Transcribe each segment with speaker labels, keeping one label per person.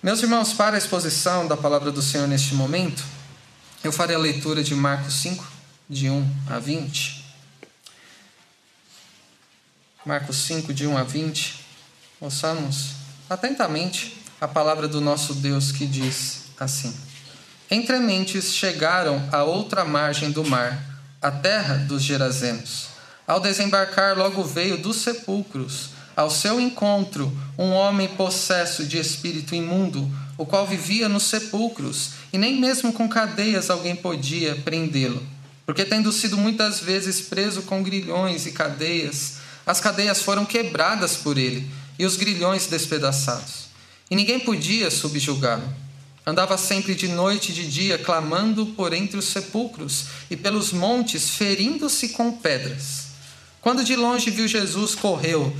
Speaker 1: Meus irmãos, para a exposição da palavra do Senhor neste momento, eu farei a leitura de Marcos 5, de 1 a 20. Marcos 5, de 1 a 20. Ouçamos atentamente a palavra do nosso Deus que diz assim: Entre mentes chegaram à outra margem do mar, a terra dos Gerazenos. Ao desembarcar, logo veio dos sepulcros ao seu encontro um homem possesso de espírito imundo, o qual vivia nos sepulcros, e nem mesmo com cadeias alguém podia prendê-lo. Porque, tendo sido muitas vezes preso com grilhões e cadeias, as cadeias foram quebradas por ele e os grilhões despedaçados. E ninguém podia subjugá-lo. Andava sempre de noite e de dia, clamando por entre os sepulcros e pelos montes, ferindo-se com pedras. Quando de longe viu Jesus, correu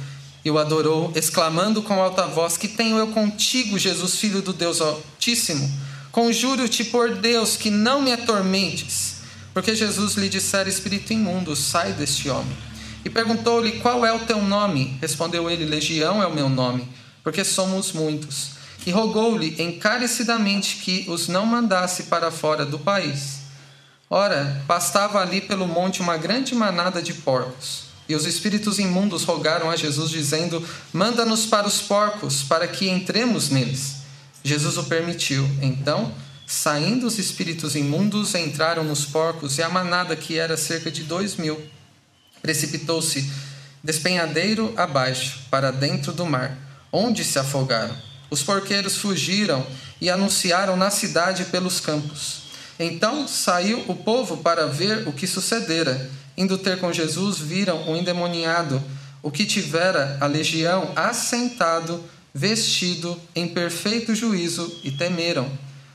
Speaker 1: e o adorou, exclamando com alta voz: Que tenho eu contigo, Jesus, filho do Deus Altíssimo? Conjuro-te por Deus que não me atormentes. Porque Jesus lhe dissera: Espírito imundo, sai deste homem. E perguntou-lhe: Qual é o teu nome? Respondeu ele: Legião é o meu nome, porque somos muitos. E rogou-lhe encarecidamente que os não mandasse para fora do país. Ora, pastava ali pelo monte uma grande manada de porcos. E os espíritos imundos rogaram a Jesus, dizendo: Manda-nos para os porcos, para que entremos neles. Jesus o permitiu. Então, saindo os espíritos imundos, entraram nos porcos, e a manada, que era cerca de dois mil, precipitou-se despenhadeiro abaixo, para dentro do mar, onde se afogaram. Os porqueiros fugiram e anunciaram na cidade pelos campos. Então saiu o povo para ver o que sucedera. Indo ter com Jesus, viram o endemoniado, o que tivera a legião, assentado, vestido em perfeito juízo, e temeram.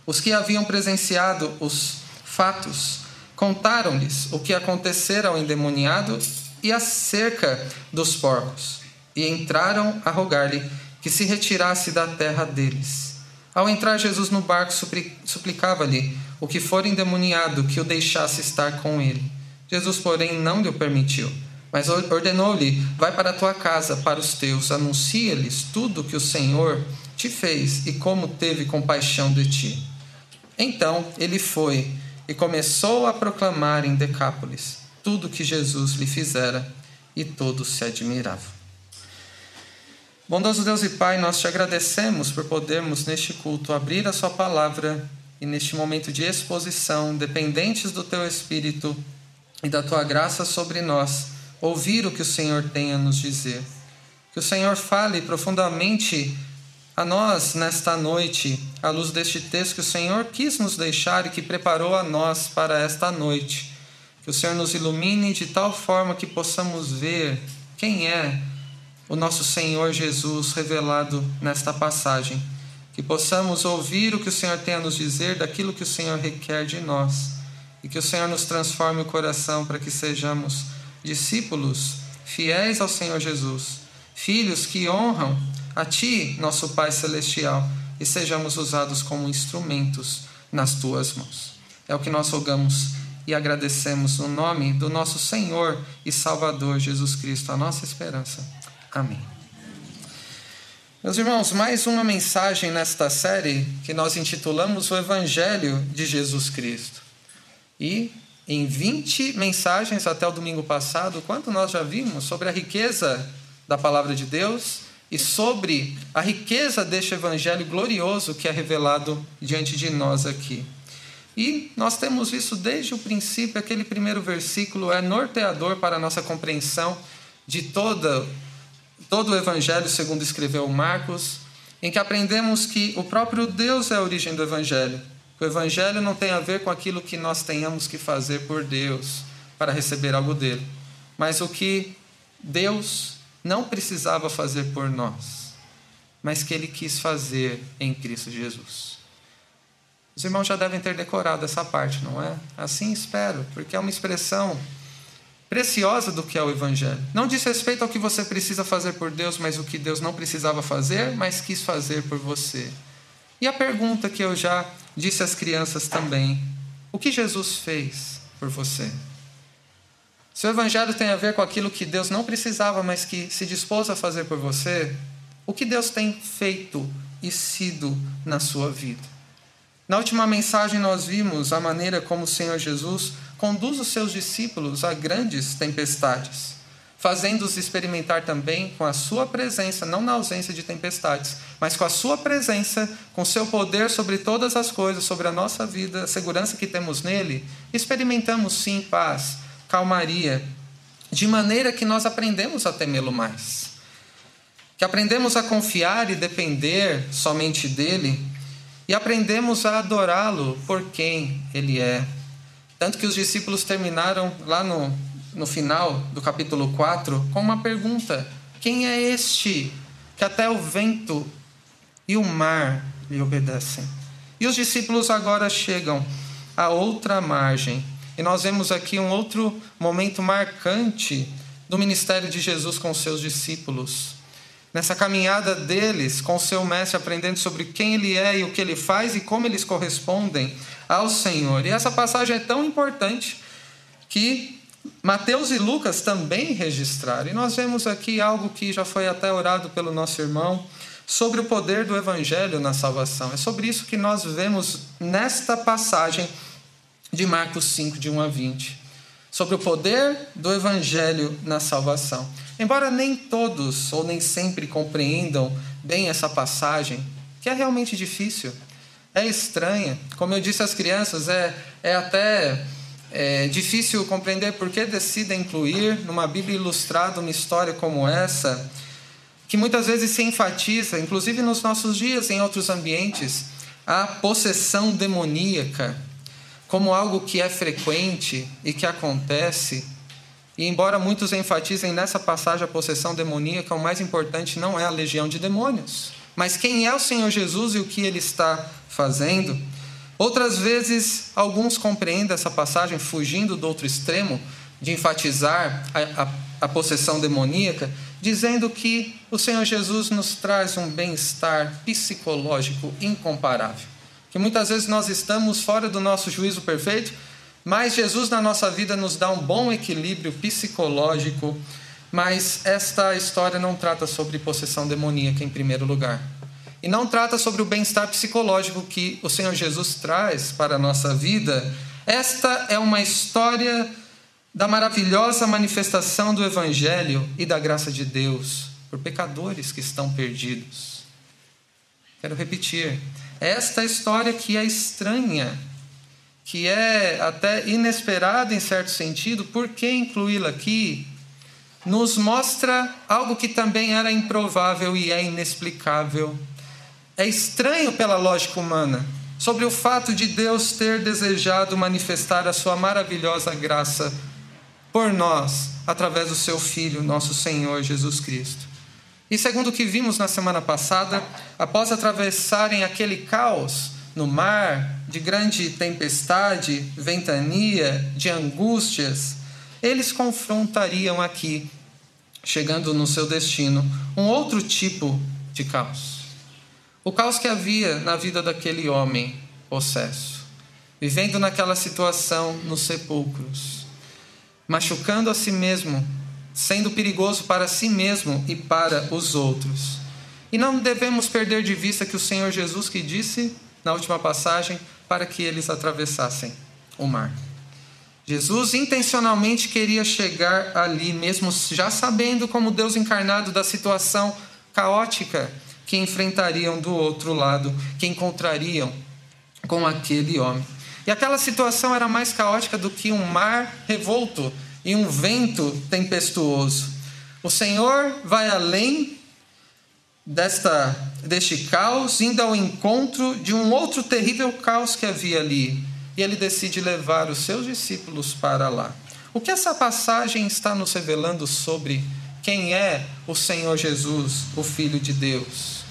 Speaker 1: Os que haviam presenciado os fatos contaram-lhes o que acontecera ao endemoniado e acerca dos porcos, e entraram a rogar-lhe que se retirasse da terra deles. Ao entrar Jesus no barco, suplicava-lhe o que for endemoniado que o deixasse estar com ele. Jesus, porém, não lhe permitiu, mas ordenou-lhe: Vai para a tua casa, para os teus, anuncia-lhes tudo que o Senhor te fez e como teve compaixão de ti. Então ele foi e começou a proclamar em Decápolis tudo que Jesus lhe fizera, e todos se admiravam. Bondoso Deus e Pai, nós te agradecemos por podermos neste culto abrir a Sua palavra e neste momento de exposição, dependentes do Teu Espírito, e da tua graça sobre nós, ouvir o que o Senhor tem a nos dizer. Que o Senhor fale profundamente a nós nesta noite, à luz deste texto que o Senhor quis nos deixar e que preparou a nós para esta noite. Que o Senhor nos ilumine de tal forma que possamos ver quem é o nosso Senhor Jesus revelado nesta passagem. Que possamos ouvir o que o Senhor tem a nos dizer daquilo que o Senhor requer de nós e que o Senhor nos transforme o coração para que sejamos discípulos fiéis ao Senhor Jesus, filhos que honram a Ti, nosso Pai Celestial, e sejamos usados como instrumentos nas Tuas mãos. É o que nós rogamos e agradecemos no nome do nosso Senhor e Salvador Jesus Cristo, a nossa esperança. Amém. Meus irmãos, mais uma mensagem nesta série que nós intitulamos O Evangelho de Jesus Cristo. E em 20 mensagens até o domingo passado, quanto nós já vimos sobre a riqueza da palavra de Deus e sobre a riqueza deste evangelho glorioso que é revelado diante de nós aqui. E nós temos visto desde o princípio, aquele primeiro versículo é norteador para a nossa compreensão de toda, todo o evangelho, segundo escreveu Marcos, em que aprendemos que o próprio Deus é a origem do evangelho o Evangelho não tem a ver com aquilo que nós tenhamos que fazer por Deus para receber algo dele, mas o que Deus não precisava fazer por nós, mas que ele quis fazer em Cristo Jesus. Os irmãos já devem ter decorado essa parte, não é? Assim espero, porque é uma expressão preciosa do que é o Evangelho. Não diz respeito ao que você precisa fazer por Deus, mas o que Deus não precisava fazer, mas quis fazer por você. E a pergunta que eu já disse às crianças também: o que Jesus fez por você? Se o Evangelho tem a ver com aquilo que Deus não precisava, mas que se dispôs a fazer por você, o que Deus tem feito e sido na sua vida. Na última mensagem, nós vimos a maneira como o Senhor Jesus conduz os seus discípulos a grandes tempestades, fazendo-os experimentar também com a sua presença, não na ausência de tempestades, mas com a sua presença, com seu poder sobre todas as coisas, sobre a nossa vida, a segurança que temos nele, experimentamos sim paz, calmaria, de maneira que nós aprendemos a temê-lo mais. Que aprendemos a confiar e depender somente dele e aprendemos a adorá-lo por quem ele é. Tanto que os discípulos terminaram lá no, no final do capítulo 4 com uma pergunta: Quem é este que até o vento e o mar lhe obedecem? E os discípulos agora chegam à outra margem. E nós vemos aqui um outro momento marcante do ministério de Jesus com seus discípulos nessa caminhada deles com seu mestre, aprendendo sobre quem ele é e o que ele faz e como eles correspondem ao Senhor. E essa passagem é tão importante que Mateus e Lucas também registraram. E nós vemos aqui algo que já foi até orado pelo nosso irmão sobre o poder do evangelho na salvação. É sobre isso que nós vemos nesta passagem de Marcos 5, de 1 a 20. Sobre o poder do evangelho na salvação. Embora nem todos ou nem sempre compreendam bem essa passagem, que é realmente difícil, é estranha. Como eu disse às crianças, é, é até é, difícil compreender por que decidem incluir numa Bíblia ilustrada uma história como essa, que muitas vezes se enfatiza, inclusive nos nossos dias, em outros ambientes, a possessão demoníaca como algo que é frequente e que acontece e embora muitos enfatizem nessa passagem a possessão demoníaca, o mais importante não é a legião de demônios, mas quem é o Senhor Jesus e o que ele está fazendo. Outras vezes, alguns compreendem essa passagem fugindo do outro extremo, de enfatizar a, a, a possessão demoníaca, dizendo que o Senhor Jesus nos traz um bem-estar psicológico incomparável. Que muitas vezes nós estamos fora do nosso juízo perfeito mas Jesus na nossa vida nos dá um bom equilíbrio psicológico, mas esta história não trata sobre possessão demoníaca em primeiro lugar. E não trata sobre o bem-estar psicológico que o Senhor Jesus traz para a nossa vida. Esta é uma história da maravilhosa manifestação do Evangelho e da graça de Deus por pecadores que estão perdidos. Quero repetir. Esta história que é estranha que é até inesperada em certo sentido, por que incluí-la aqui? Nos mostra algo que também era improvável e é inexplicável. É estranho pela lógica humana, sobre o fato de Deus ter desejado manifestar a sua maravilhosa graça por nós, através do seu Filho, nosso Senhor Jesus Cristo. E segundo o que vimos na semana passada, após atravessarem aquele caos no mar, de grande tempestade, ventania, de angústias, eles confrontariam aqui, chegando no seu destino, um outro tipo de caos. O caos que havia na vida daquele homem possesso, vivendo naquela situação nos sepulcros, machucando a si mesmo, sendo perigoso para si mesmo e para os outros. E não devemos perder de vista que o Senhor Jesus que disse na última passagem para que eles atravessassem o mar. Jesus intencionalmente queria chegar ali, mesmo já sabendo como Deus encarnado da situação caótica que enfrentariam do outro lado, que encontrariam com aquele homem. E aquela situação era mais caótica do que um mar revolto e um vento tempestuoso. O Senhor vai além desta, deste caos, indo ao encontro de um outro terrível caos que havia ali. E ele decide levar os seus discípulos para lá. O que essa passagem está nos revelando sobre quem é o Senhor Jesus, o Filho de Deus?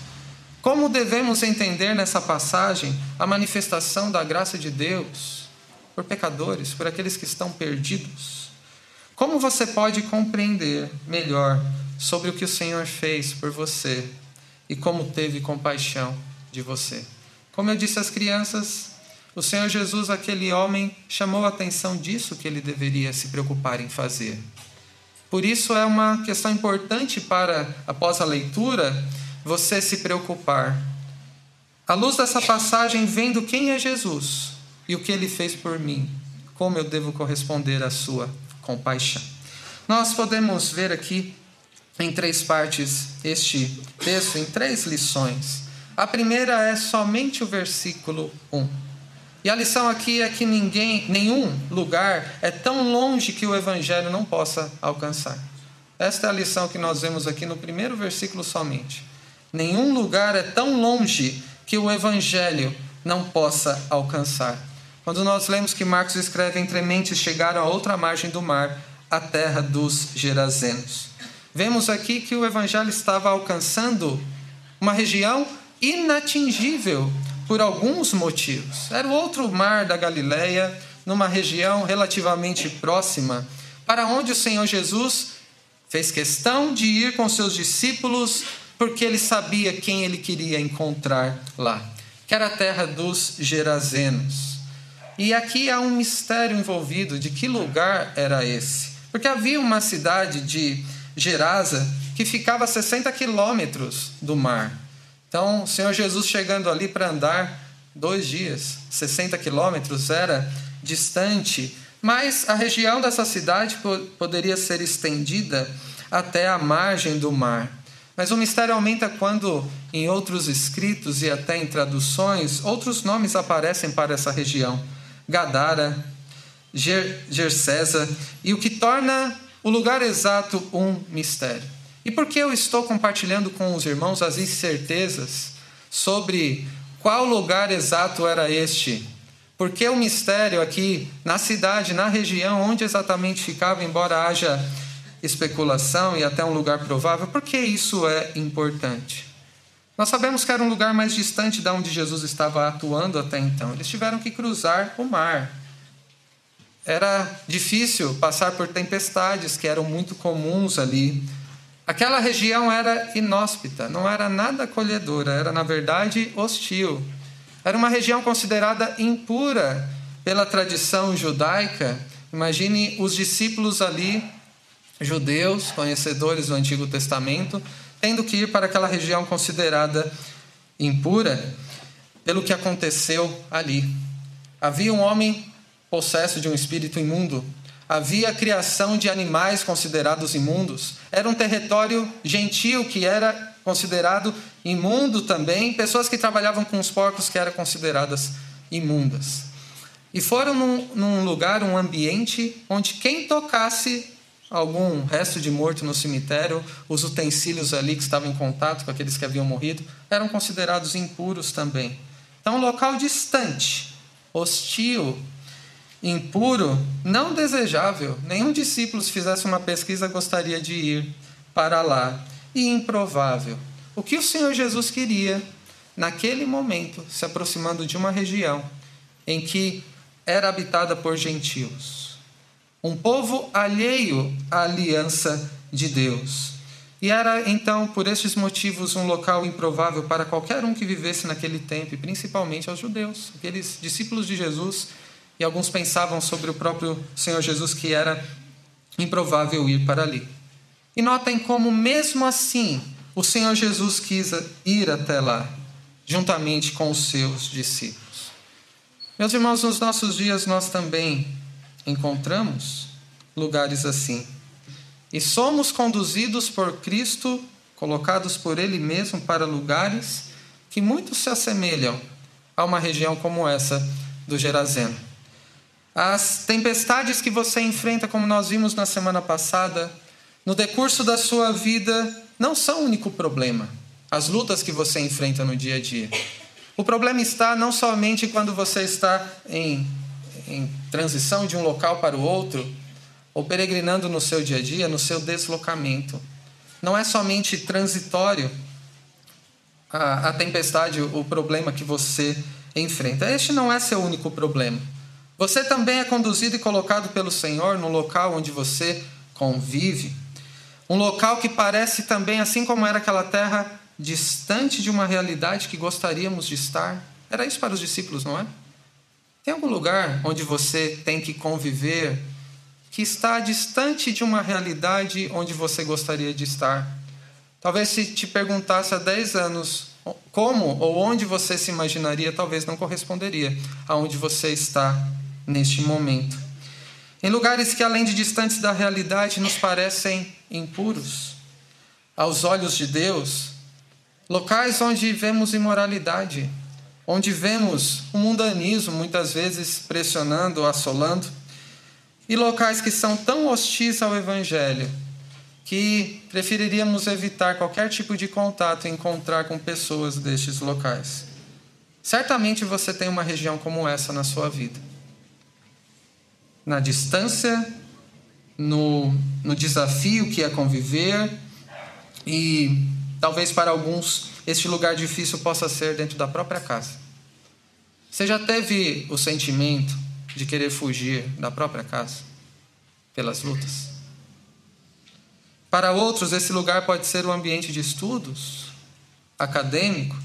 Speaker 1: Como devemos entender nessa passagem a manifestação da graça de Deus por pecadores, por aqueles que estão perdidos? Como você pode compreender melhor sobre o que o Senhor fez por você e como teve compaixão de você. Como eu disse às crianças, o Senhor Jesus, aquele homem, chamou a atenção disso que ele deveria se preocupar em fazer. Por isso é uma questão importante para, após a leitura, você se preocupar À luz dessa passagem, vendo quem é Jesus e o que ele fez por mim, como eu devo corresponder à sua compaixão. Nós podemos ver aqui em três partes este texto, em três lições. A primeira é somente o versículo 1. E a lição aqui é que ninguém, nenhum lugar é tão longe que o evangelho não possa alcançar. Esta é a lição que nós vemos aqui no primeiro versículo somente. Nenhum lugar é tão longe que o evangelho não possa alcançar. Quando nós lemos que Marcos escreve entre mentes chegaram a outra margem do mar, a terra dos Gerazenos. Vemos aqui que o evangelho estava alcançando uma região inatingível por alguns motivos. Era o outro mar da Galileia, numa região relativamente próxima, para onde o Senhor Jesus fez questão de ir com seus discípulos, porque ele sabia quem ele queria encontrar lá, que era a terra dos Gerazenos. E aqui há um mistério envolvido de que lugar era esse. Porque havia uma cidade de Gerasa que ficava a 60 quilômetros do mar. Então, o Senhor Jesus chegando ali para andar dois dias, 60 quilômetros, era distante, mas a região dessa cidade poderia ser estendida até a margem do mar. Mas o mistério aumenta quando, em outros escritos e até em traduções, outros nomes aparecem para essa região: Gadara, Ger Gersesa, e o que torna o lugar exato um mistério. E por que eu estou compartilhando com os irmãos as incertezas sobre qual lugar exato era este? Porque o mistério aqui na cidade, na região onde exatamente ficava, embora haja especulação e até um lugar provável, por que isso é importante? Nós sabemos que era um lugar mais distante de onde Jesus estava atuando até então. Eles tiveram que cruzar o mar. Era difícil passar por tempestades que eram muito comuns ali. Aquela região era inóspita, não era nada acolhedora, era na verdade hostil. Era uma região considerada impura pela tradição judaica. Imagine os discípulos ali, judeus, conhecedores do Antigo Testamento, tendo que ir para aquela região considerada impura pelo que aconteceu ali. Havia um homem possesso de um espírito imundo. Havia a criação de animais considerados imundos. Era um território gentil que era considerado imundo também. Pessoas que trabalhavam com os porcos que eram consideradas imundas. E foram num, num lugar, um ambiente, onde quem tocasse algum resto de morto no cemitério, os utensílios ali que estavam em contato com aqueles que haviam morrido, eram considerados impuros também. Então, um local distante, hostil, impuro, não desejável. Nenhum discípulo, se fizesse uma pesquisa, gostaria de ir para lá. E improvável. O que o Senhor Jesus queria, naquele momento, se aproximando de uma região em que era habitada por gentios, um povo alheio à aliança de Deus. E era então, por estes motivos, um local improvável para qualquer um que vivesse naquele tempo, e principalmente aos judeus, aqueles discípulos de Jesus e alguns pensavam sobre o próprio Senhor Jesus que era improvável ir para ali. E notem como, mesmo assim, o Senhor Jesus quis ir até lá, juntamente com os seus discípulos. Meus irmãos, nos nossos dias nós também encontramos lugares assim. E somos conduzidos por Cristo, colocados por Ele mesmo para lugares que muito se assemelham a uma região como essa do Gerazeno. As tempestades que você enfrenta, como nós vimos na semana passada, no decurso da sua vida, não são o único problema. As lutas que você enfrenta no dia a dia. O problema está não somente quando você está em, em transição de um local para o outro, ou peregrinando no seu dia a dia, no seu deslocamento. Não é somente transitório a, a tempestade, o problema que você enfrenta. Este não é seu único problema. Você também é conduzido e colocado pelo Senhor no local onde você convive. Um local que parece também, assim como era aquela terra, distante de uma realidade que gostaríamos de estar. Era isso para os discípulos, não é? Tem algum lugar onde você tem que conviver que está distante de uma realidade onde você gostaria de estar? Talvez se te perguntasse há 10 anos como ou onde você se imaginaria, talvez não corresponderia aonde você está neste momento. Em lugares que, além de distantes da realidade, nos parecem impuros aos olhos de Deus, locais onde vemos imoralidade, onde vemos o mundanismo muitas vezes pressionando, assolando, e locais que são tão hostis ao Evangelho que preferiríamos evitar qualquer tipo de contato e encontrar com pessoas destes locais. Certamente você tem uma região como essa na sua vida. Na distância, no, no desafio que é conviver, e talvez para alguns este lugar difícil possa ser dentro da própria casa. Você já teve o sentimento de querer fugir da própria casa pelas lutas? Para outros, esse lugar pode ser um ambiente de estudos, acadêmico.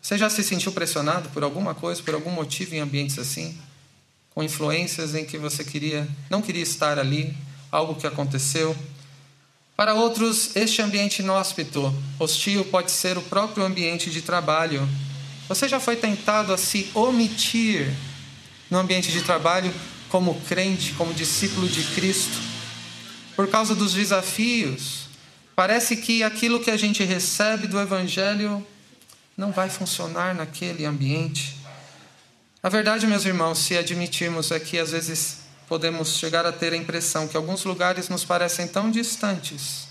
Speaker 1: Você já se sentiu pressionado por alguma coisa, por algum motivo em ambientes assim? Com influências em que você queria, não queria estar ali, algo que aconteceu? Para outros, este ambiente inóspito, hostil, pode ser o próprio ambiente de trabalho. Você já foi tentado a se omitir no ambiente de trabalho como crente, como discípulo de Cristo? por causa dos desafios, parece que aquilo que a gente recebe do Evangelho não vai funcionar naquele ambiente. A verdade, meus irmãos, se admitirmos é que às vezes podemos chegar a ter a impressão que alguns lugares nos parecem tão distantes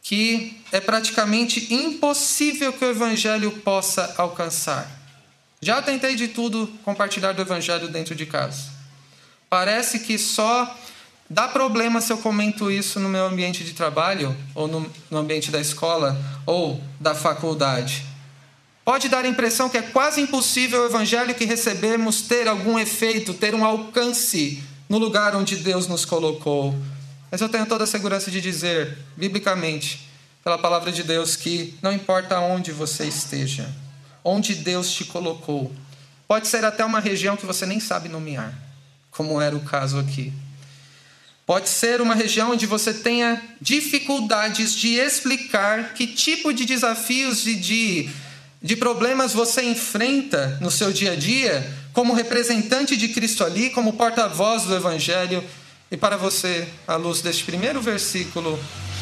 Speaker 1: que é praticamente impossível que o Evangelho possa alcançar. Já tentei de tudo compartilhar do Evangelho dentro de casa. Parece que só Dá problema se eu comento isso no meu ambiente de trabalho, ou no, no ambiente da escola, ou da faculdade. Pode dar a impressão que é quase impossível o evangelho que recebemos ter algum efeito, ter um alcance no lugar onde Deus nos colocou. Mas eu tenho toda a segurança de dizer, biblicamente, pela palavra de Deus, que não importa onde você esteja, onde Deus te colocou, pode ser até uma região que você nem sabe nomear, como era o caso aqui. Pode ser uma região onde você tenha dificuldades de explicar que tipo de desafios e de, de problemas você enfrenta no seu dia a dia, como representante de Cristo ali, como porta-voz do Evangelho. E para você, à luz deste primeiro versículo,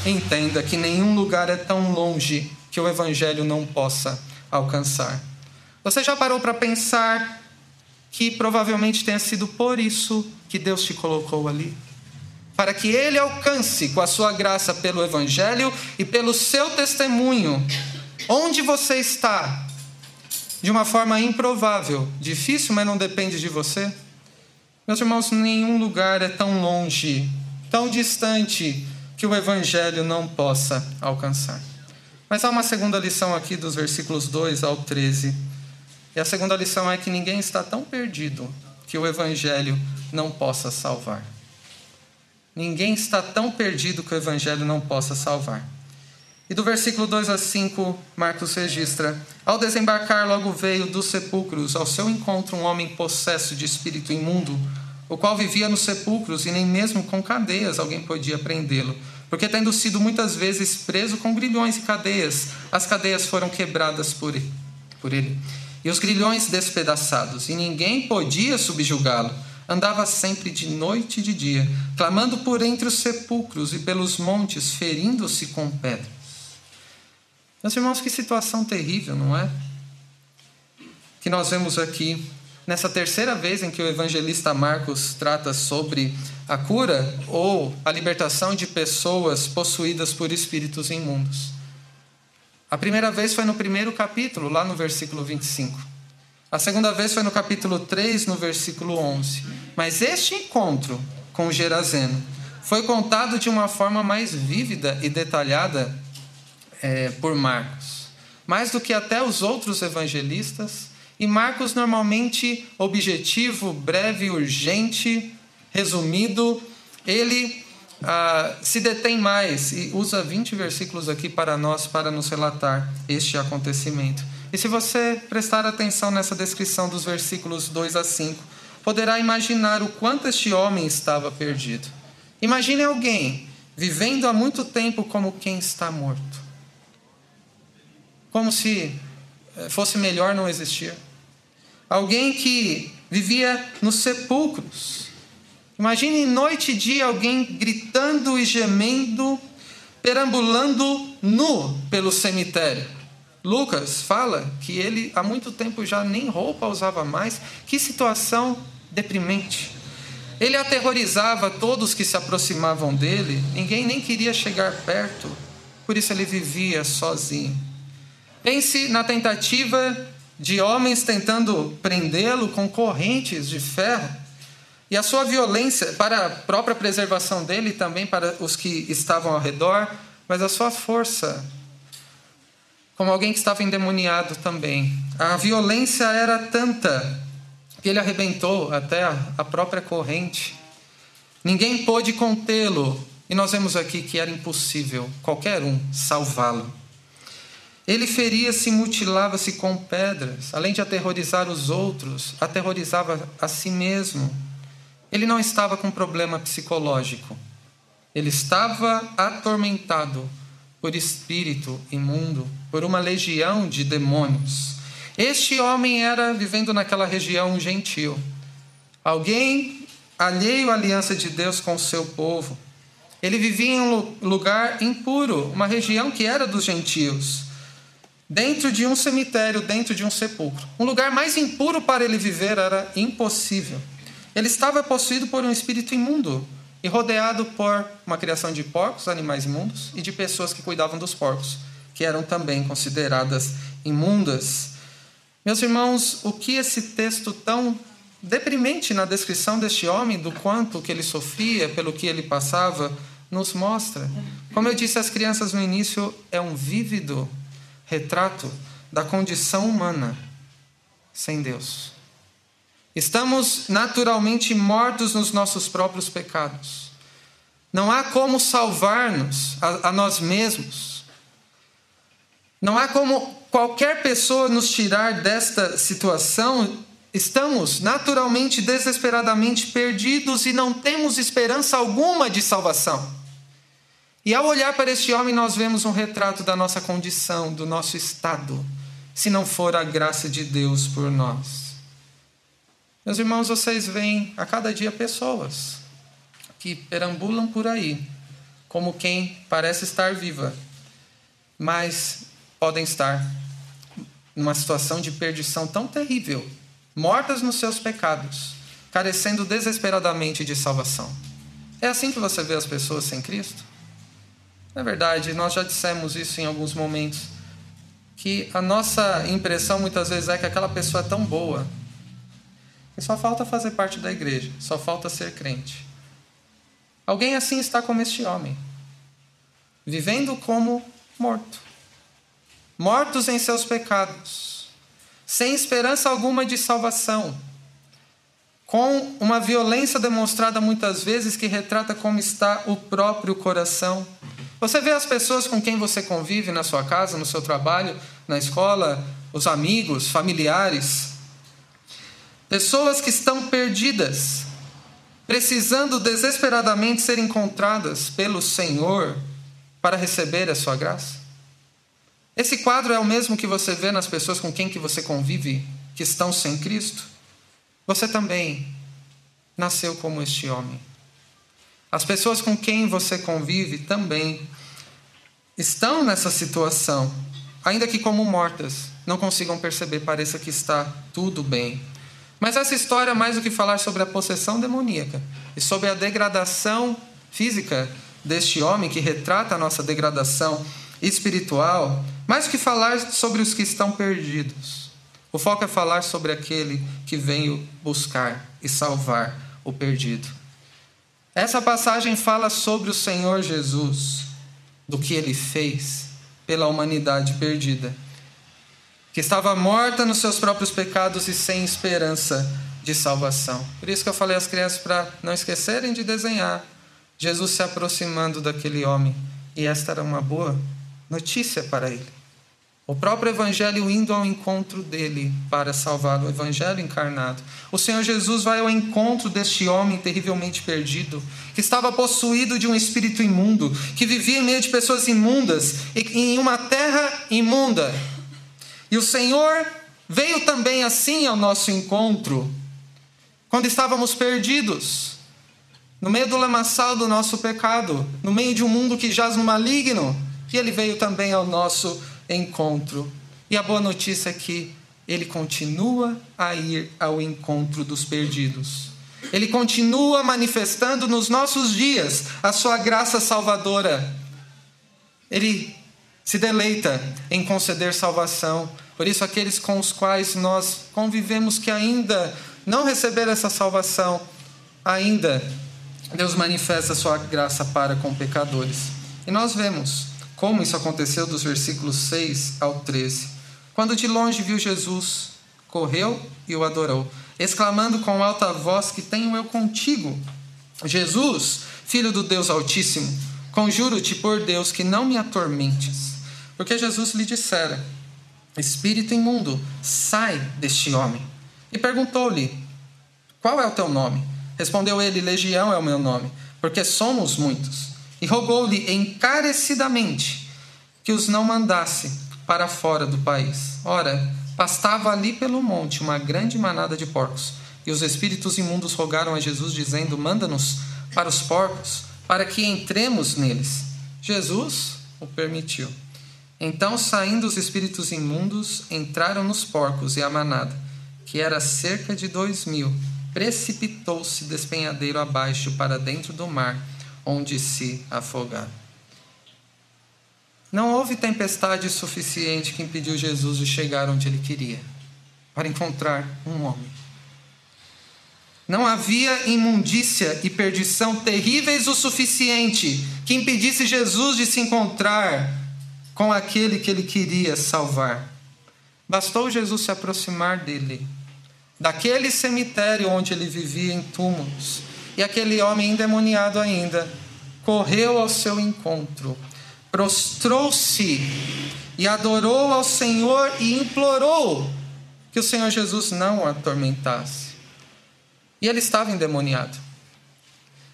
Speaker 1: entenda que nenhum lugar é tão longe que o Evangelho não possa alcançar. Você já parou para pensar que provavelmente tenha sido por isso que Deus te colocou ali? para que ele alcance com a sua graça pelo Evangelho e pelo seu testemunho, onde você está, de uma forma improvável, difícil, mas não depende de você. Meus irmãos, nenhum lugar é tão longe, tão distante, que o Evangelho não possa alcançar. Mas há uma segunda lição aqui dos versículos 2 ao 13. E a segunda lição é que ninguém está tão perdido que o Evangelho não possa salvar. Ninguém está tão perdido que o Evangelho não possa salvar. E do versículo 2 a 5, Marcos registra: Ao desembarcar, logo veio dos sepulcros ao seu encontro um homem possesso de espírito imundo, o qual vivia nos sepulcros e nem mesmo com cadeias alguém podia prendê-lo. Porque, tendo sido muitas vezes preso com grilhões e cadeias, as cadeias foram quebradas por ele, e os grilhões despedaçados, e ninguém podia subjugá-lo andava sempre de noite e de dia, clamando por entre os sepulcros e pelos montes, ferindo-se com pedras. Meus irmãos, que situação terrível, não é? Que nós vemos aqui nessa terceira vez em que o evangelista Marcos trata sobre a cura ou a libertação de pessoas possuídas por espíritos imundos. A primeira vez foi no primeiro capítulo, lá no versículo 25. A segunda vez foi no capítulo 3, no versículo 11. Mas este encontro com Gerazeno foi contado de uma forma mais vívida e detalhada é, por Marcos. Mais do que até os outros evangelistas. E Marcos, normalmente objetivo, breve, urgente, resumido, ele ah, se detém mais e usa 20 versículos aqui para nós, para nos relatar este acontecimento. E se você prestar atenção nessa descrição dos versículos 2 a 5, poderá imaginar o quanto este homem estava perdido. Imagine alguém vivendo há muito tempo como quem está morto. Como se fosse melhor não existir. Alguém que vivia nos sepulcros. Imagine noite e dia alguém gritando e gemendo, perambulando nu pelo cemitério. Lucas fala que ele há muito tempo já nem roupa usava mais. Que situação deprimente. Ele aterrorizava todos que se aproximavam dele, ninguém nem queria chegar perto, por isso ele vivia sozinho. Pense na tentativa de homens tentando prendê-lo com correntes de ferro, e a sua violência para a própria preservação dele e também para os que estavam ao redor, mas a sua força como alguém que estava endemoniado também. A violência era tanta que ele arrebentou até a própria corrente. Ninguém pôde contê-lo, e nós vemos aqui que era impossível qualquer um salvá-lo. Ele feria-se, mutilava-se com pedras, além de aterrorizar os outros, aterrorizava a si mesmo. Ele não estava com problema psicológico. Ele estava atormentado por espírito imundo, por uma legião de demônios. Este homem era vivendo naquela região gentil, alguém alheio à aliança de Deus com o seu povo. Ele vivia em um lugar impuro, uma região que era dos gentios, dentro de um cemitério, dentro de um sepulcro. Um lugar mais impuro para ele viver era impossível. Ele estava possuído por um espírito imundo e rodeado por uma criação de porcos, animais imundos, e de pessoas que cuidavam dos porcos, que eram também consideradas imundas. Meus irmãos, o que esse texto tão deprimente na descrição deste homem, do quanto que ele sofria, pelo que ele passava, nos mostra. Como eu disse às crianças no início, é um vívido retrato da condição humana sem Deus. Estamos naturalmente mortos nos nossos próprios pecados. Não há como salvar-nos a, a nós mesmos. Não há como qualquer pessoa nos tirar desta situação, estamos naturalmente, desesperadamente perdidos e não temos esperança alguma de salvação. E ao olhar para este homem, nós vemos um retrato da nossa condição, do nosso estado, se não for a graça de Deus por nós. Meus irmãos, vocês veem a cada dia pessoas que perambulam por aí, como quem parece estar viva, mas podem estar numa situação de perdição tão terrível, mortas nos seus pecados, carecendo desesperadamente de salvação. É assim que você vê as pessoas sem Cristo? É verdade, nós já dissemos isso em alguns momentos, que a nossa impressão muitas vezes é que aquela pessoa é tão boa que só falta fazer parte da igreja, só falta ser crente. Alguém assim está como este homem, vivendo como morto mortos em seus pecados, sem esperança alguma de salvação, com uma violência demonstrada muitas vezes que retrata como está o próprio coração. Você vê as pessoas com quem você convive na sua casa, no seu trabalho, na escola, os amigos, familiares, pessoas que estão perdidas, precisando desesperadamente ser encontradas pelo Senhor para receber a sua graça. Esse quadro é o mesmo que você vê nas pessoas com quem que você convive, que estão sem Cristo. Você também nasceu como este homem. As pessoas com quem você convive também estão nessa situação, ainda que como mortas, não consigam perceber, pareça que está tudo bem. Mas essa história, mais do que falar sobre a possessão demoníaca e sobre a degradação física deste homem, que retrata a nossa degradação espiritual, mais que falar sobre os que estão perdidos. O foco é falar sobre aquele que veio buscar e salvar o perdido. Essa passagem fala sobre o Senhor Jesus, do que ele fez pela humanidade perdida, que estava morta nos seus próprios pecados e sem esperança de salvação. Por isso que eu falei às crianças para não esquecerem de desenhar Jesus se aproximando daquele homem. E esta era uma boa notícia para ele. O próprio Evangelho indo ao encontro dele para salvá-lo, o Evangelho encarnado. O Senhor Jesus vai ao encontro deste homem terrivelmente perdido, que estava possuído de um espírito imundo, que vivia em meio de pessoas imundas em uma terra imunda. E o Senhor veio também assim ao nosso encontro, quando estávamos perdidos, no meio do lamaçal do nosso pecado, no meio de um mundo que jaz no maligno, e ele veio também ao nosso encontro. E a boa notícia é que ele continua a ir ao encontro dos perdidos. Ele continua manifestando nos nossos dias a sua graça salvadora. Ele se deleita em conceder salvação. Por isso, aqueles com os quais nós convivemos que ainda não receberam essa salvação, ainda Deus manifesta a sua graça para com pecadores. E nós vemos como isso aconteceu dos versículos 6 ao 13. Quando de longe viu Jesus, correu e o adorou, exclamando com alta voz: Que tenho eu contigo? Jesus, filho do Deus Altíssimo, conjuro-te por Deus que não me atormentes. Porque Jesus lhe dissera: Espírito imundo, sai deste homem. E perguntou-lhe: Qual é o teu nome? Respondeu ele: Legião é o meu nome, porque somos muitos. E rogou-lhe encarecidamente que os não mandasse para fora do país. Ora, pastava ali pelo monte uma grande manada de porcos. E os espíritos imundos rogaram a Jesus, dizendo: Manda-nos para os porcos, para que entremos neles. Jesus o permitiu. Então, saindo os espíritos imundos, entraram nos porcos e a manada, que era cerca de dois mil, precipitou-se despenhadeiro abaixo para dentro do mar, onde se afogaram. Não houve tempestade suficiente que impediu Jesus de chegar onde ele queria, para encontrar um homem. Não havia imundícia e perdição terríveis o suficiente que impedisse Jesus de se encontrar com aquele que ele queria salvar. Bastou Jesus se aproximar dele, daquele cemitério onde ele vivia em túmulos, e aquele homem endemoniado ainda correu ao seu encontro, prostrou-se e adorou ao Senhor e implorou que o Senhor Jesus não o atormentasse. E ele estava endemoniado.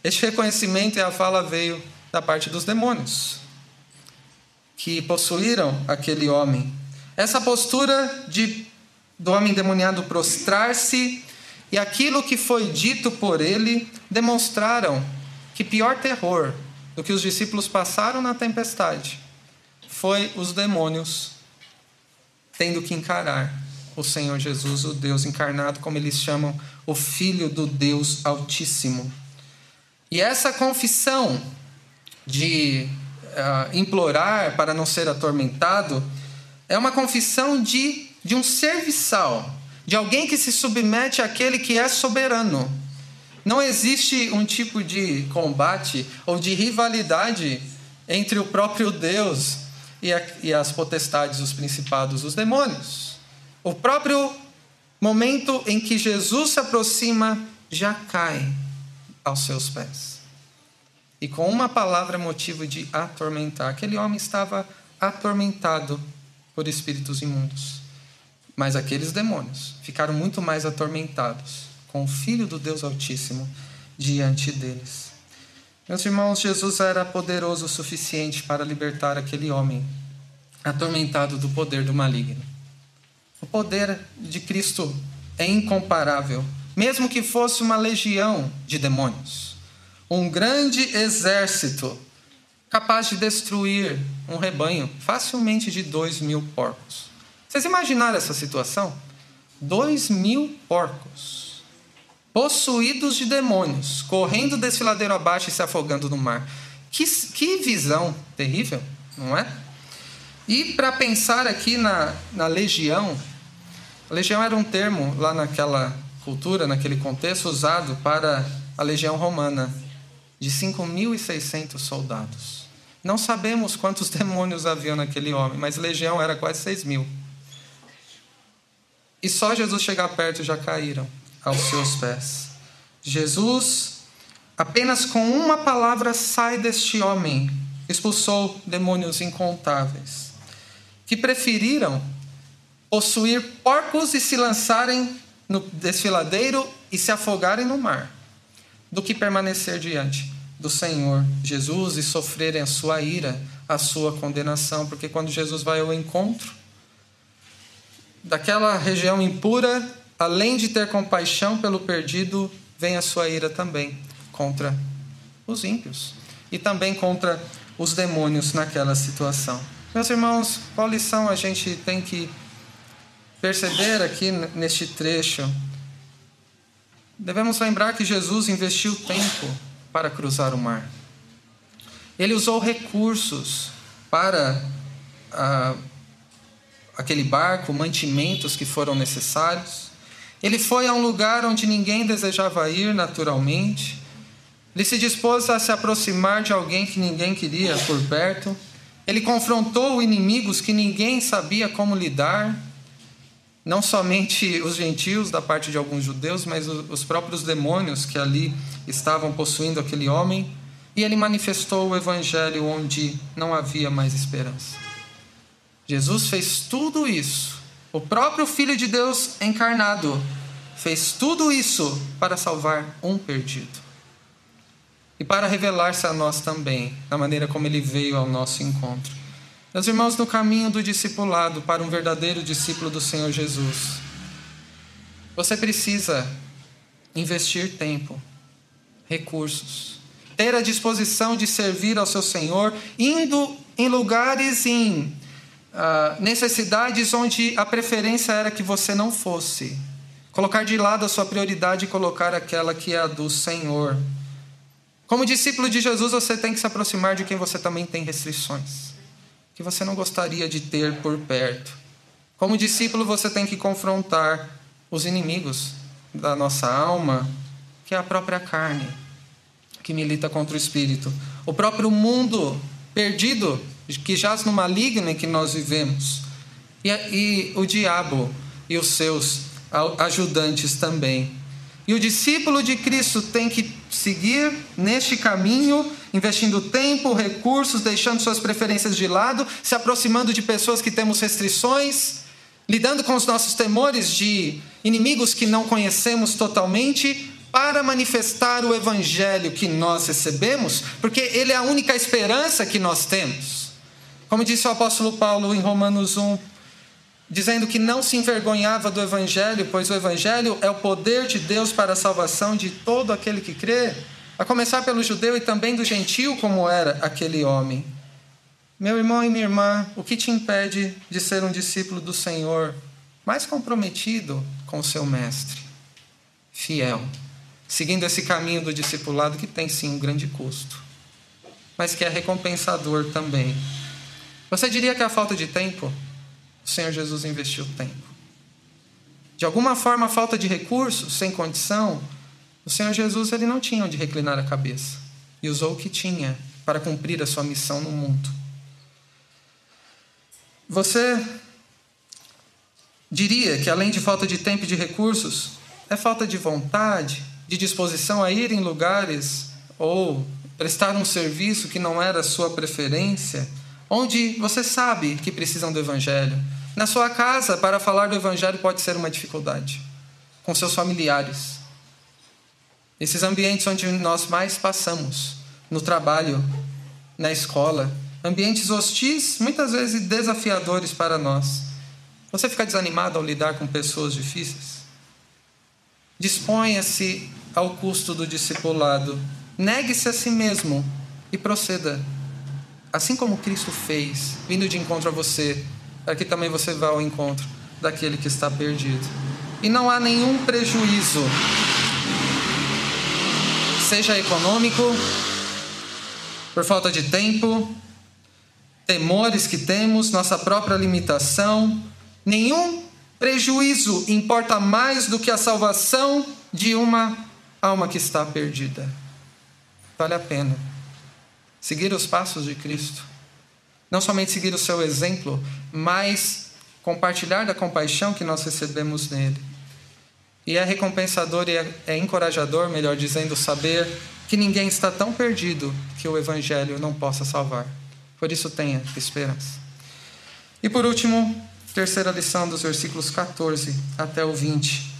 Speaker 1: Este reconhecimento e a fala veio da parte dos demônios que possuíram aquele homem. Essa postura de, do homem demoniado prostrar-se e aquilo que foi dito por ele demonstraram que pior terror do que os discípulos passaram na tempestade foi os demônios tendo que encarar o Senhor Jesus, o Deus encarnado, como eles chamam, o Filho do Deus Altíssimo. E essa confissão de uh, implorar para não ser atormentado, é uma confissão de, de um serviçal, de alguém que se submete àquele que é soberano. Não existe um tipo de combate ou de rivalidade entre o próprio Deus e, a, e as potestades, os principados, os demônios. O próprio momento em que Jesus se aproxima já cai aos seus pés e com uma palavra motivo de atormentar. Aquele homem estava atormentado por espíritos imundos. Mas aqueles demônios ficaram muito mais atormentados com o Filho do Deus Altíssimo diante deles. Meus irmãos, Jesus era poderoso o suficiente para libertar aquele homem atormentado do poder do maligno. O poder de Cristo é incomparável, mesmo que fosse uma legião de demônios um grande exército capaz de destruir um rebanho facilmente de dois mil porcos. Vocês imaginaram essa situação? Dois mil porcos, possuídos de demônios, correndo desfiladeiro abaixo e se afogando no mar. Que, que visão terrível, não é? E para pensar aqui na, na legião, legião era um termo lá naquela cultura, naquele contexto, usado para a legião romana, de 5.600 soldados. Não sabemos quantos demônios haviam naquele homem, mas legião era quase 6 mil. E só Jesus chegar perto já caíram aos seus pés. Jesus, apenas com uma palavra, sai deste homem, expulsou demônios incontáveis, que preferiram possuir porcos e se lançarem no desfiladeiro e se afogarem no mar do que permanecer diante do Senhor Jesus e sofrerem a sua ira, a sua condenação, porque quando Jesus vai ao encontro, daquela região impura, além de ter compaixão pelo perdido, vem a sua ira também contra os ímpios e também contra os demônios naquela situação. Meus irmãos, qual lição a gente tem que perceber aqui neste trecho? Devemos lembrar que Jesus investiu tempo para cruzar o mar. Ele usou recursos para ah, aquele barco, mantimentos que foram necessários. Ele foi a um lugar onde ninguém desejava ir naturalmente. Ele se dispôs a se aproximar de alguém que ninguém queria por perto. Ele confrontou inimigos que ninguém sabia como lidar. Não somente os gentios, da parte de alguns judeus, mas os próprios demônios que ali estavam possuindo aquele homem. E ele manifestou o evangelho onde não havia mais esperança. Jesus fez tudo isso. O próprio Filho de Deus encarnado fez tudo isso para salvar um perdido e para revelar-se a nós também, da maneira como ele veio ao nosso encontro. Meus irmãos, no caminho do discipulado para um verdadeiro discípulo do Senhor Jesus, você precisa investir tempo, recursos, ter a disposição de servir ao seu Senhor, indo em lugares, em uh, necessidades onde a preferência era que você não fosse. Colocar de lado a sua prioridade e colocar aquela que é a do Senhor. Como discípulo de Jesus, você tem que se aproximar de quem você também tem restrições, que você não gostaria de ter por perto. Como discípulo, você tem que confrontar os inimigos da nossa alma, que é a própria carne, que milita contra o espírito, o próprio mundo perdido, que jaz no maligno em que nós vivemos, e, e o diabo e os seus ajudantes também. E o discípulo de Cristo tem que seguir neste caminho, investindo tempo, recursos, deixando suas preferências de lado, se aproximando de pessoas que temos restrições, lidando com os nossos temores de inimigos que não conhecemos totalmente, para manifestar o evangelho que nós recebemos, porque ele é a única esperança que nós temos. Como disse o apóstolo Paulo em Romanos 1, dizendo que não se envergonhava do Evangelho, pois o Evangelho é o poder de Deus para a salvação de todo aquele que crê, a começar pelo judeu e também do gentio, como era aquele homem. Meu irmão e minha irmã, o que te impede de ser um discípulo do Senhor mais comprometido com o seu Mestre? Fiel, seguindo esse caminho do discipulado que tem sim um grande custo, mas que é recompensador também. Você diria que a falta de tempo? o Senhor Jesus investiu tempo. De alguma forma, a falta de recursos, sem condição, o Senhor Jesus ele não tinha onde reclinar a cabeça e usou o que tinha para cumprir a sua missão no mundo. Você diria que além de falta de tempo e de recursos, é falta de vontade, de disposição a ir em lugares ou prestar um serviço que não era a sua preferência, onde você sabe que precisam do evangelho, na sua casa, para falar do Evangelho pode ser uma dificuldade. Com seus familiares. Esses ambientes onde nós mais passamos, no trabalho, na escola, ambientes hostis, muitas vezes desafiadores para nós. Você fica desanimado ao lidar com pessoas difíceis? Disponha-se ao custo do discipulado. Negue-se a si mesmo e proceda. Assim como Cristo fez, vindo de encontro a você, para que também você vá ao encontro daquele que está perdido. E não há nenhum prejuízo, seja econômico, por falta de tempo, temores que temos, nossa própria limitação, nenhum prejuízo importa mais do que a salvação de uma alma que está perdida. Vale a pena seguir os passos de Cristo não somente seguir o seu exemplo, mas compartilhar da compaixão que nós recebemos nele. E é recompensador e é, é encorajador, melhor dizendo, saber que ninguém está tão perdido que o Evangelho não possa salvar. Por isso, tenha esperança. E por último, terceira lição dos versículos 14 até o 20.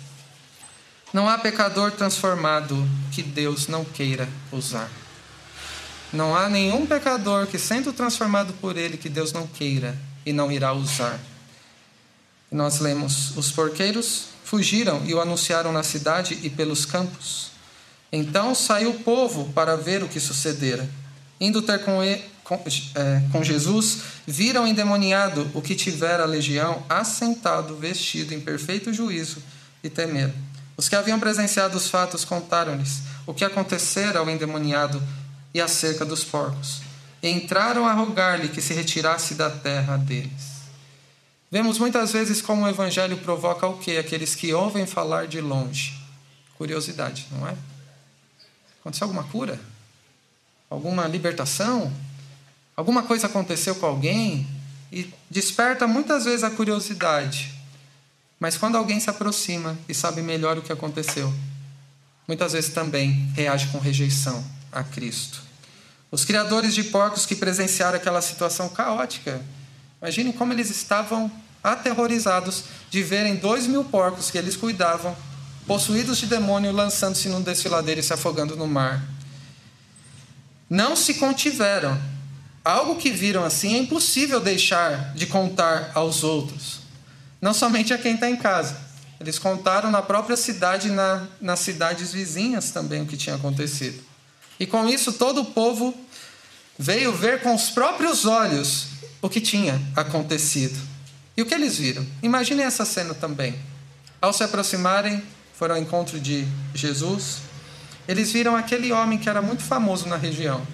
Speaker 1: Não há pecador transformado que Deus não queira usar. Não há nenhum pecador que, sendo transformado por ele, que Deus não queira e não irá usar. Nós lemos: Os porqueiros fugiram e o anunciaram na cidade e pelos campos. Então saiu o povo para ver o que sucedera. Indo ter com, ele, com, é, com Jesus, viram endemoniado o que tivera a legião, assentado, vestido em perfeito juízo, e temeram. Os que haviam presenciado os fatos contaram-lhes o que acontecera ao endemoniado e acerca dos porcos. Entraram a rogar-lhe que se retirasse da terra deles. Vemos muitas vezes como o evangelho provoca o quê? Aqueles que ouvem falar de longe. Curiosidade, não é? Aconteceu alguma cura? Alguma libertação? Alguma coisa aconteceu com alguém? E desperta muitas vezes a curiosidade. Mas quando alguém se aproxima e sabe melhor o que aconteceu, muitas vezes também reage com rejeição a Cristo. Os criadores de porcos que presenciaram aquela situação caótica, imaginem como eles estavam aterrorizados de verem dois mil porcos que eles cuidavam possuídos de demônio, lançando-se num desfiladeiro e se afogando no mar. Não se contiveram. Algo que viram assim é impossível deixar de contar aos outros. Não somente a quem está em casa. Eles contaram na própria cidade na, nas cidades vizinhas também o que tinha acontecido. E com isso todo o povo veio ver com os próprios olhos o que tinha acontecido. E o que eles viram? Imaginem essa cena também. Ao se aproximarem, foram ao encontro de Jesus, eles viram aquele homem que era muito famoso na região,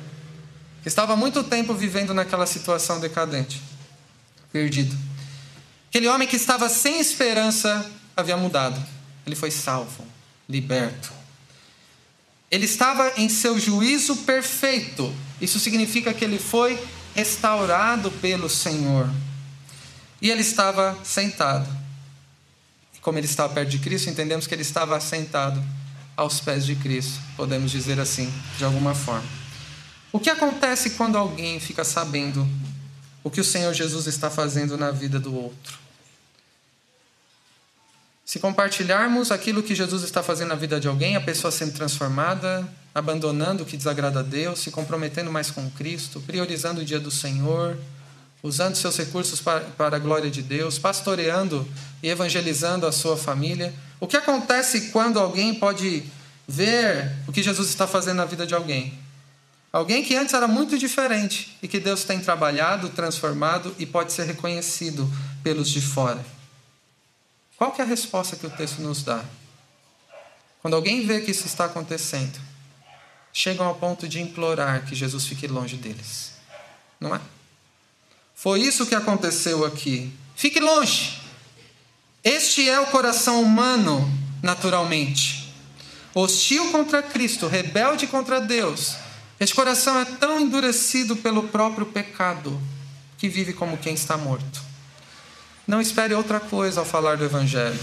Speaker 1: que estava há muito tempo vivendo naquela situação decadente, perdido. Aquele homem que estava sem esperança havia mudado. Ele foi salvo, liberto. Ele estava em seu juízo perfeito. Isso significa que ele foi restaurado pelo Senhor. E ele estava sentado como ele estava perto de Cristo, entendemos que ele estava assentado aos pés de Cristo, podemos dizer assim, de alguma forma. O que acontece quando alguém fica sabendo o que o Senhor Jesus está fazendo na vida do outro? Se compartilharmos aquilo que Jesus está fazendo na vida de alguém, a pessoa sendo transformada, abandonando o que desagrada a Deus, se comprometendo mais com Cristo, priorizando o dia do Senhor, usando seus recursos para, para a glória de Deus, pastoreando e evangelizando a sua família. O que acontece quando alguém pode ver o que Jesus está fazendo na vida de alguém? Alguém que antes era muito diferente e que Deus tem trabalhado, transformado e pode ser reconhecido pelos de fora. Qual é a resposta que o texto nos dá? Quando alguém vê que isso está acontecendo, chegam ao ponto de implorar que Jesus fique longe deles. Não é? Foi isso que aconteceu aqui. Fique longe. Este é o coração humano, naturalmente. Hostil contra Cristo, rebelde contra Deus. Este coração é tão endurecido pelo próprio pecado que vive como quem está morto. Não espere outra coisa ao falar do Evangelho.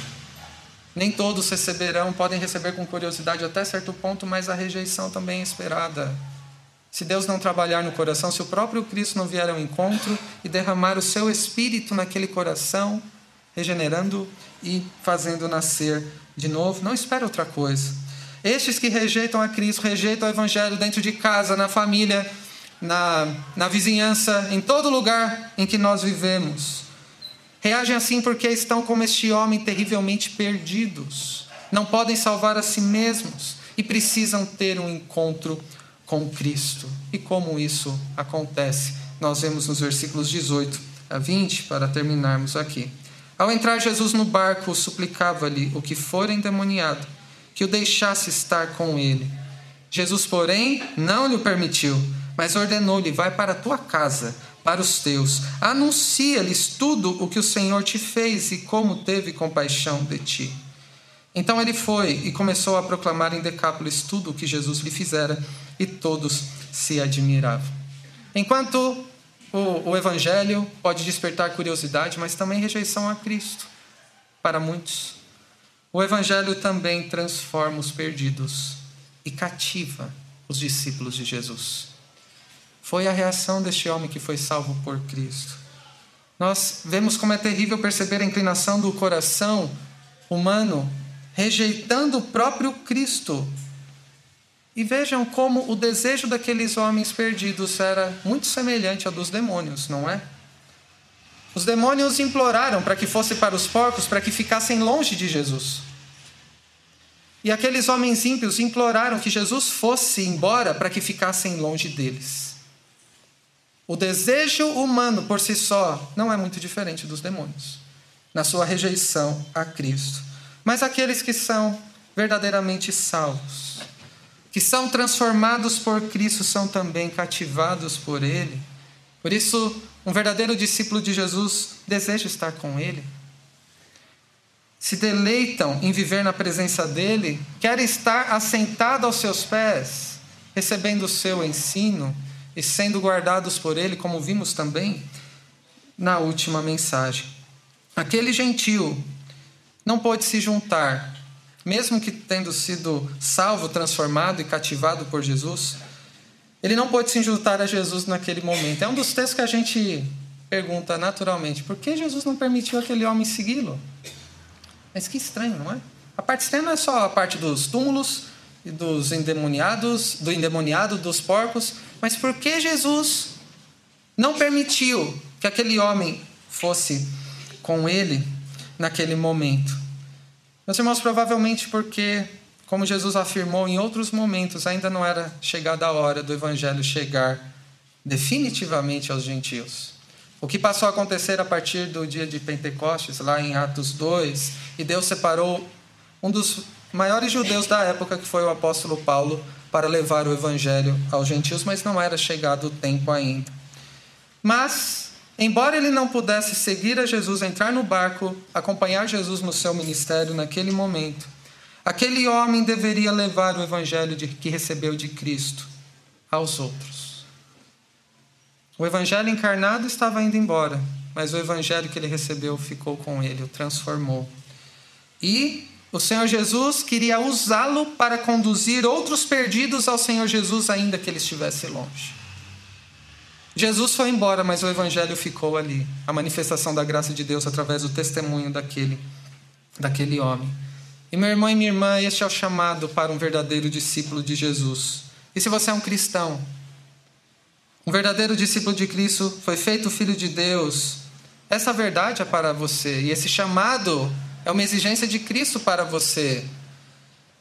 Speaker 1: Nem todos receberão, podem receber com curiosidade até certo ponto, mas a rejeição também é esperada. Se Deus não trabalhar no coração, se o próprio Cristo não vier ao encontro e derramar o seu espírito naquele coração, regenerando e fazendo nascer de novo, não espere outra coisa. Estes que rejeitam a Cristo, rejeitam o Evangelho dentro de casa, na família, na, na vizinhança, em todo lugar em que nós vivemos, reagem assim porque estão como este homem terrivelmente perdidos, não podem salvar a si mesmos e precisam ter um encontro com Cristo. E como isso acontece? Nós vemos nos versículos 18 a 20, para terminarmos aqui. Ao entrar Jesus no barco, suplicava-lhe o que for endemoniado, que o deixasse estar com ele. Jesus, porém, não lhe permitiu, mas ordenou-lhe: Vai para a tua casa, para os teus, anuncia-lhes tudo o que o Senhor te fez e como teve compaixão de ti. Então ele foi e começou a proclamar em Decápolis tudo o que Jesus lhe fizera, e todos se admiravam. Enquanto o, o Evangelho pode despertar curiosidade, mas também rejeição a Cristo para muitos, o Evangelho também transforma os perdidos e cativa os discípulos de Jesus. Foi a reação deste homem que foi salvo por Cristo. Nós vemos como é terrível perceber a inclinação do coração humano rejeitando o próprio Cristo. E vejam como o desejo daqueles homens perdidos era muito semelhante ao dos demônios, não é? Os demônios imploraram para que fosse para os porcos, para que ficassem longe de Jesus. E aqueles homens ímpios imploraram que Jesus fosse embora para que ficassem longe deles. O desejo humano por si só não é muito diferente dos demônios, na sua rejeição a Cristo. Mas aqueles que são verdadeiramente salvos, que são transformados por Cristo, são também cativados por Ele. Por isso, um verdadeiro discípulo de Jesus deseja estar com Ele se deleitam em viver na presença dele, querem estar assentado aos seus pés, recebendo o seu ensino e sendo guardados por ele, como vimos também na última mensagem. Aquele gentil não pôde se juntar, mesmo que tendo sido salvo, transformado e cativado por Jesus, ele não pôde se juntar a Jesus naquele momento. É um dos textos que a gente pergunta naturalmente: por que Jesus não permitiu aquele homem segui-lo? Mas que estranho, não é? A parte estranha não é só a parte dos túmulos e dos endemoniados, do endemoniado, dos porcos, mas por que Jesus não permitiu que aquele homem fosse com ele naquele momento? Meus irmãos, provavelmente porque, como Jesus afirmou em outros momentos, ainda não era chegada a hora do evangelho chegar definitivamente aos gentios. O que passou a acontecer a partir do dia de Pentecostes, lá em Atos 2, e Deus separou um dos maiores judeus da época, que foi o apóstolo Paulo, para levar o evangelho aos gentios, mas não era chegado o tempo ainda. Mas, embora ele não pudesse seguir a Jesus, entrar no barco, acompanhar Jesus no seu ministério naquele momento, aquele homem deveria levar o evangelho de, que recebeu de Cristo aos outros. O evangelho encarnado estava indo embora, mas o evangelho que ele recebeu ficou com ele, o transformou. E o Senhor Jesus queria usá-lo para conduzir outros perdidos ao Senhor Jesus, ainda que ele estivesse longe. Jesus foi embora, mas o evangelho ficou ali, a manifestação da graça de Deus através do testemunho daquele daquele homem. E meu irmão e minha irmã, este é o chamado para um verdadeiro discípulo de Jesus. E se você é um cristão, um verdadeiro discípulo de Cristo foi feito filho de Deus. Essa verdade é para você e esse chamado é uma exigência de Cristo para você.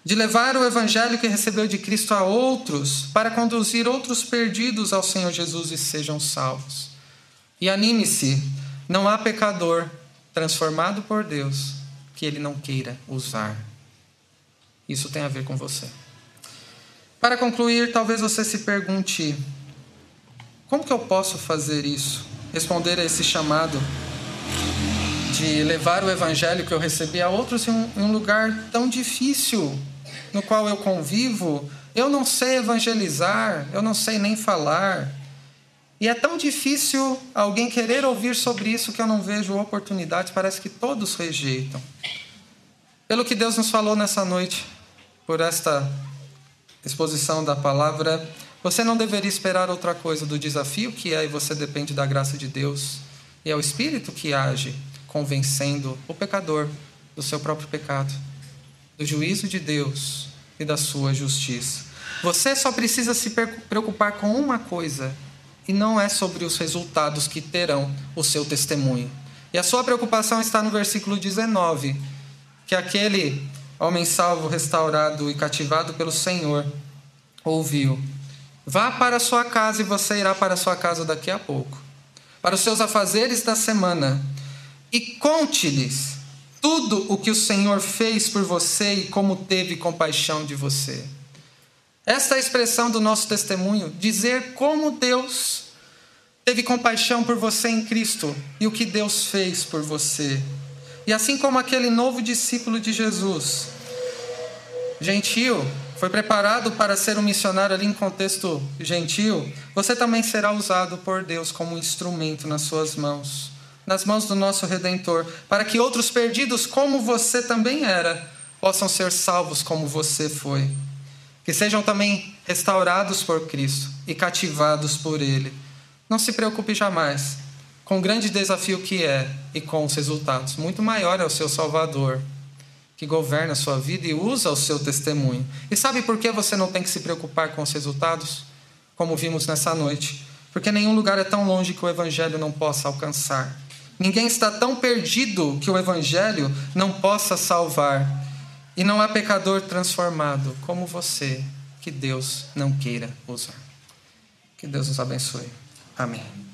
Speaker 1: De levar o evangelho que recebeu de Cristo a outros, para conduzir outros perdidos ao Senhor Jesus e sejam salvos. E anime-se, não há pecador transformado por Deus que ele não queira usar. Isso tem a ver com você. Para concluir, talvez você se pergunte: como que eu posso fazer isso? Responder a esse chamado de levar o evangelho que eu recebi a outros em um, lugar tão difícil no qual eu convivo. Eu não sei evangelizar, eu não sei nem falar. E é tão difícil alguém querer ouvir sobre isso que eu não vejo oportunidades, parece que todos rejeitam. Pelo que Deus nos falou nessa noite, por esta exposição da palavra, você não deveria esperar outra coisa do desafio que é e você depende da graça de Deus. E é o Espírito que age, convencendo o pecador do seu próprio pecado, do juízo de Deus e da sua justiça. Você só precisa se preocupar com uma coisa, e não é sobre os resultados que terão o seu testemunho. E a sua preocupação está no versículo 19, que aquele homem salvo, restaurado e cativado pelo Senhor ouviu Vá para sua casa e você irá para sua casa daqui a pouco, para os seus afazeres da semana, e conte-lhes tudo o que o Senhor fez por você e como teve compaixão de você. Esta é a expressão do nosso testemunho, dizer como Deus teve compaixão por você em Cristo e o que Deus fez por você. E assim como aquele novo discípulo de Jesus, gentil, foi preparado para ser um missionário ali em contexto gentil, você também será usado por Deus como instrumento nas suas mãos, nas mãos do nosso Redentor, para que outros perdidos, como você também era, possam ser salvos como você foi. Que sejam também restaurados por Cristo e cativados por Ele. Não se preocupe jamais com o grande desafio que é e com os resultados. Muito maior é o seu Salvador que governa a sua vida e usa o seu testemunho. E sabe por que você não tem que se preocupar com os resultados? Como vimos nessa noite. Porque nenhum lugar é tão longe que o Evangelho não possa alcançar. Ninguém está tão perdido que o Evangelho não possa salvar. E não há pecador transformado como você que Deus não queira usar. Que Deus nos abençoe. Amém.